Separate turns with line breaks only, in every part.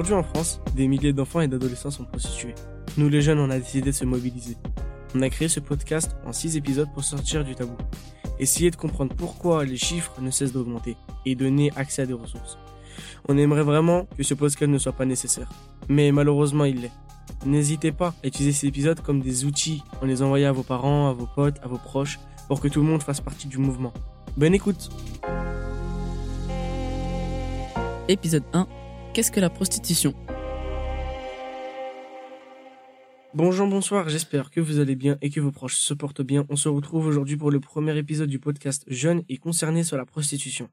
Aujourd'hui en France, des milliers d'enfants et d'adolescents sont prostitués. Nous les jeunes, on a décidé de se mobiliser. On a créé ce podcast en 6 épisodes pour sortir du tabou. Essayer de comprendre pourquoi les chiffres ne cessent d'augmenter et donner accès à des ressources. On aimerait vraiment que ce podcast ne soit pas nécessaire. Mais malheureusement, il l'est. N'hésitez pas à utiliser ces épisodes comme des outils en les envoyant à vos parents, à vos potes, à vos proches, pour que tout le monde fasse partie du mouvement. Bonne écoute
Épisode 1 Qu'est-ce que la prostitution?
Bonjour, bonsoir, j'espère que vous allez bien et que vos proches se portent bien. On se retrouve aujourd'hui pour le premier épisode du podcast Jeunes et concernés sur la prostitution.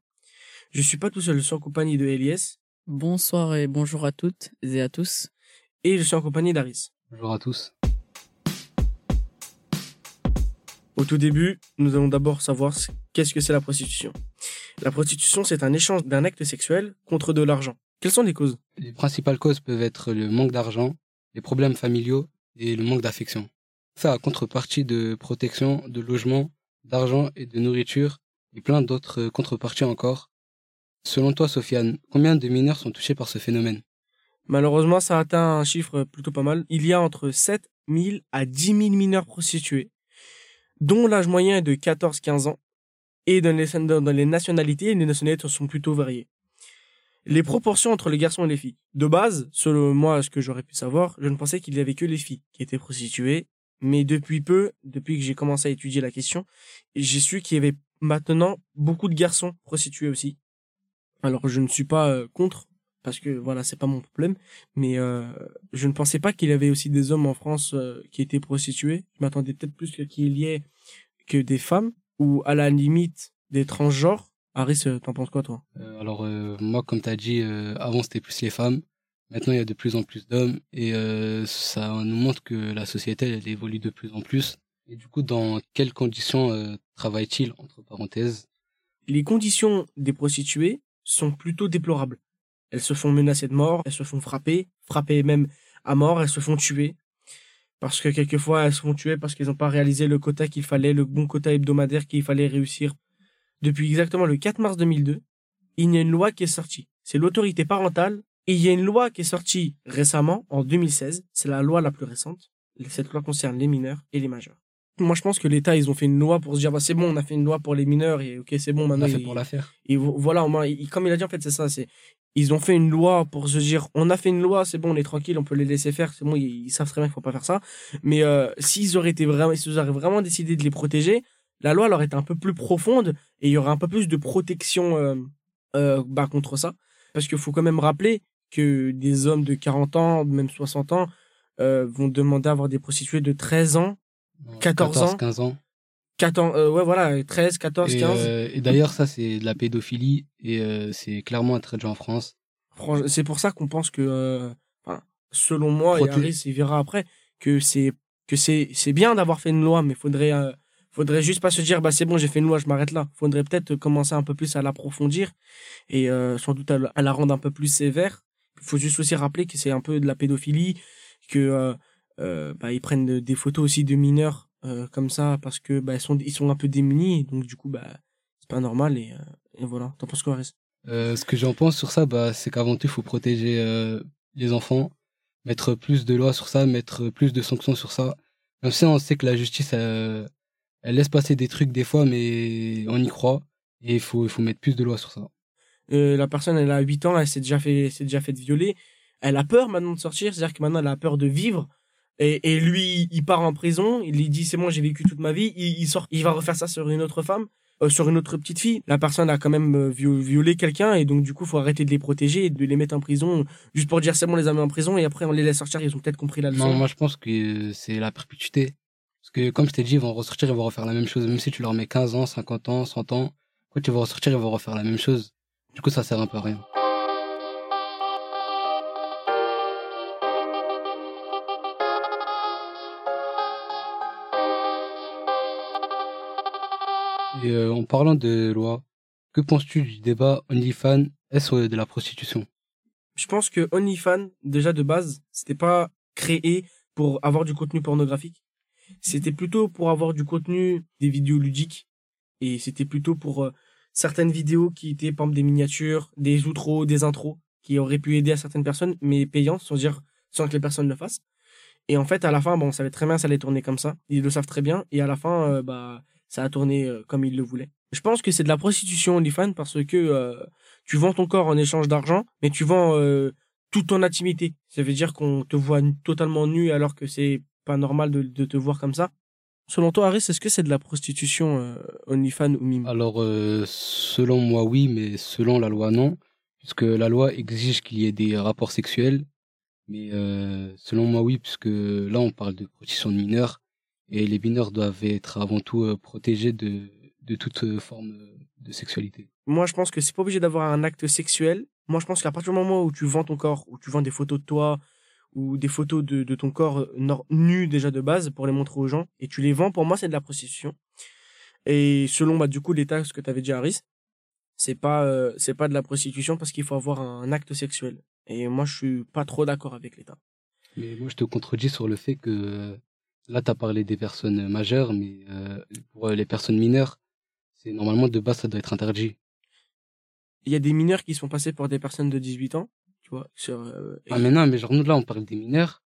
Je suis pas tout seul, je suis en compagnie de Elias.
Bonsoir et bonjour à toutes et à tous.
Et je suis en compagnie d'Aris.
Bonjour à tous.
Au tout début, nous allons d'abord savoir qu'est-ce que c'est la prostitution. La prostitution, c'est un échange d'un acte sexuel contre de l'argent. Quelles sont les causes?
Les principales causes peuvent être le manque d'argent, les problèmes familiaux et le manque d'affection. Ça à contrepartie de protection, de logement, d'argent et de nourriture et plein d'autres contreparties encore. Selon toi, Sofiane, combien de mineurs sont touchés par ce phénomène?
Malheureusement, ça atteint un chiffre plutôt pas mal. Il y a entre 7 000 à 10 000 mineurs prostitués, dont l'âge moyen est de 14-15 ans. Et dans les, dans les nationalités, les nationalités sont plutôt variées les proportions entre les garçons et les filles. De base, selon moi, ce que j'aurais pu savoir, je ne pensais qu'il y avait que les filles qui étaient prostituées. Mais depuis peu, depuis que j'ai commencé à étudier la question, j'ai su qu'il y avait maintenant beaucoup de garçons prostitués aussi. Alors je ne suis pas euh, contre parce que voilà c'est pas mon problème, mais euh, je ne pensais pas qu'il y avait aussi des hommes en France euh, qui étaient prostitués. Je m'attendais peut-être plus qu'il y ait que des femmes ou à la limite des transgenres Aris, euh, t'en penses quoi, toi?
Euh, Alors, euh, moi, comme tu as dit, avant, c'était plus les femmes. Maintenant, il y a de plus en plus d'hommes. Et ça nous montre que la société, elle évolue de plus en plus. Et du coup, dans quelles conditions travaillent-ils, entre parenthèses?
Les conditions des prostituées sont plutôt déplorables. Elles se font menacer de mort, elles se font frapper, frapper même à mort, elles se font tuer. Parce que quelquefois, elles se font tuer parce qu'elles n'ont pas réalisé le quota qu'il fallait, le bon quota hebdomadaire qu'il fallait réussir depuis exactement le 4 mars 2002, il y a une loi qui est sortie. C'est l'autorité parentale. Et il y a une loi qui est sortie récemment, en 2016. C'est la loi la plus récente. Cette loi concerne les mineurs et les majeurs. Moi, je pense que l'État, ils ont fait une loi pour se dire, bah, c'est bon, on a fait une loi pour les mineurs et ok, c'est bon, maintenant.
On a fait pour la faire.
Et voilà, comme il a dit, en fait, c'est ça, c'est, ils ont fait une loi pour se dire, on a fait une loi, c'est bon, on est tranquille, on peut les laisser faire, c'est bon, ils, savent très bien qu'il faut pas faire ça. Mais, euh, s'ils auraient été vraiment, s'ils auraient vraiment décidé de les protéger, la loi leur est un peu plus profonde et il y aura un peu plus de protection euh, euh, bah, contre ça. Parce qu'il faut quand même rappeler que des hommes de 40 ans, même 60 ans, euh, vont demander à avoir des prostituées de 13 ans, 14, ans.
15 ans.
14, ouais, voilà, 13, 14, 15.
et d'ailleurs, ça, c'est de la pédophilie et c'est clairement un trait de en France.
C'est pour ça qu'on pense que, selon moi, et Harris, il verra après, que c'est que c'est bien d'avoir fait une loi, mais faudrait faudrait juste pas se dire bah c'est bon j'ai fait une loi je m'arrête là. Faudrait peut-être commencer un peu plus à l'approfondir et euh, sans doute à, la rendre un peu plus sévère. Il faut juste aussi rappeler que c'est un peu de la pédophilie que euh, euh, bah, ils prennent des photos aussi de mineurs comme ça parce que bah, ils sont ils sont un peu démunis donc du coup bah c'est pas normal et, et voilà. T'en penses quoi Aris
ce que j'en pense sur ça bah c'est qu'avant tout faut protéger les enfants mettre plus de lois sur ça mettre plus de sanctions sur ça. Même si on sait que la justice elle laisse passer des trucs des fois, mais on y croit. Et il faut, faut mettre plus de lois sur ça.
Euh, la personne, elle a 8 ans, elle s'est déjà fait, s'est déjà fait violer. Elle a peur maintenant de sortir, c'est-à-dire que maintenant elle a peur de vivre. Et, et lui, il part en prison, il lui dit c'est moi, j'ai vécu toute ma vie. Il, sort, il va refaire ça sur une autre femme, euh, sur une autre petite fille. La personne a quand même euh, violé quelqu'un et donc du coup, faut arrêter de les protéger et de les mettre en prison juste pour dire c'est bon, on les a mis en prison et après on les laisse sortir. Ils ont peut-être compris la leçon.
Non, moi je pense que c'est la perpétuité. Parce que, comme je t'ai dit, ils vont ressortir, ils vont refaire la même chose. Même si tu leur mets 15 ans, 50 ans, 100 ans, quand ils vont ressortir, ils vont refaire la même chose. Du coup, ça sert un peu à rien. Et euh, en parlant de loi, que penses-tu du débat OnlyFans est de la prostitution?
Je pense que OnlyFans, déjà de base, c'était pas créé pour avoir du contenu pornographique c'était plutôt pour avoir du contenu, des vidéos ludiques, et c'était plutôt pour euh, certaines vidéos qui étaient, par exemple, des miniatures, des outros, des intros, qui auraient pu aider à certaines personnes, mais payantes, sans dire, sans que les personnes le fassent. Et en fait, à la fin, bon, on savait très bien ça allait tourner comme ça. Ils le savent très bien. Et à la fin, euh, bah, ça a tourné euh, comme ils le voulaient. Je pense que c'est de la prostitution OnlyFans parce que tu vends ton corps en échange d'argent, mais tu vends toute ton intimité. Ça veut dire qu'on te voit totalement nu alors que c'est pas normal de, de te voir comme ça. Selon toi, Harris, est-ce que c'est de la prostitution euh, OnlyFans ou mime?
Alors, euh, selon moi, oui, mais selon la loi, non. Puisque la loi exige qu'il y ait des rapports sexuels. Mais euh, selon moi, oui, puisque là, on parle de protection de mineurs. Et les mineurs doivent être avant tout euh, protégés de, de toute forme de sexualité.
Moi, je pense que c'est pas obligé d'avoir un acte sexuel. Moi, je pense qu'à partir du moment où tu vends ton corps, où tu vends des photos de toi, ou des photos de, de ton corps euh, nu déjà de base pour les montrer aux gens, et tu les vends, pour moi, c'est de la prostitution. Et selon, bah, du coup, l'état, ce que tu avais dit, Harris, c'est pas, euh, c'est pas de la prostitution parce qu'il faut avoir un acte sexuel. Et moi, je suis pas trop d'accord avec l'état.
Mais moi, je te contredis sur le fait que euh, là, tu as parlé des personnes majeures, mais euh, pour les personnes mineures, c'est normalement de base, ça doit être interdit.
Il y a des mineurs qui sont passés pour des personnes de 18 ans, tu vois, sur, euh,
Ah, mais non, mais genre, nous, là, on parle des mineurs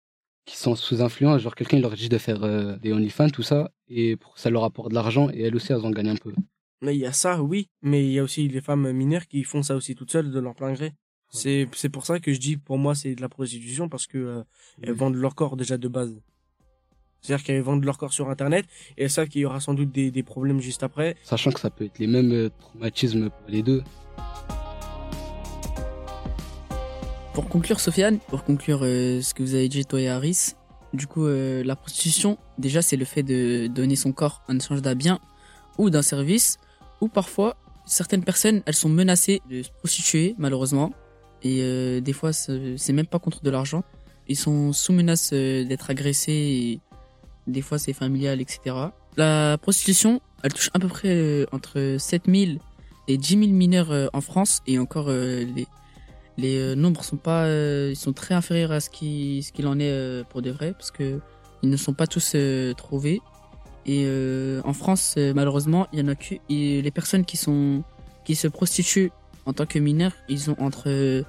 qui sont sous influence. Genre, quelqu'un, il leur dit de faire euh, des OnlyFans, tout ça, et ça leur apporte de l'argent, et elles aussi, elles en gagnent un peu.
Mais il y a ça, oui, mais il y a aussi les femmes mineures qui font ça aussi toutes seules de leur plein gré. C'est c'est pour ça que je dis pour moi c'est de la prostitution parce que euh, elles vendent leur corps déjà de base. C'est-à-dire qu'elles vendent leur corps sur internet et elles savent qu'il y aura sans doute des, des problèmes juste après.
Sachant que ça peut être les mêmes traumatismes pour les deux.
Pour conclure, Sofiane, pour conclure euh, ce que vous avez dit, toi et Harris, du coup, euh, la prostitution, déjà, c'est le fait de donner son corps en échange d'un bien ou d'un service, ou parfois, certaines personnes, elles sont menacées de se prostituer, malheureusement, et euh, des fois, c'est même pas contre de l'argent. Ils sont sous menace d'être agressés, et des fois, c'est familial, etc. La prostitution, elle touche à peu près entre 7000 et 10 000 mineurs en France, et encore, les, les euh, nombres sont pas euh, ils sont très inférieurs à ce qui ce qu'il en est euh, pour de vrai parce que ils ne sont pas tous trouvés. Et en France malheureusement il y en a que les personnes qui se prostituent en tant que mineurs ils ont entre euh,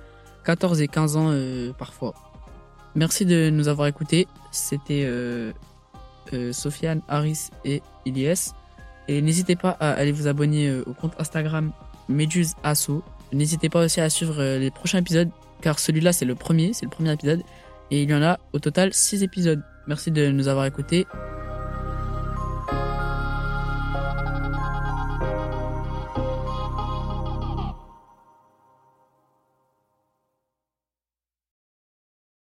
14 et 15 ans parfois. Merci de nous avoir écoutés. C'était Sofiane Harris et Ilyes. Et n'hésitez pas à aller vous abonner au compte Instagram Meduse Asso N'hésitez pas aussi à suivre euh, les prochains épisodes, car celui-là c'est le premier, c'est le premier épisode, et il y en a au total 6 épisodes. Merci de nous avoir écoutés,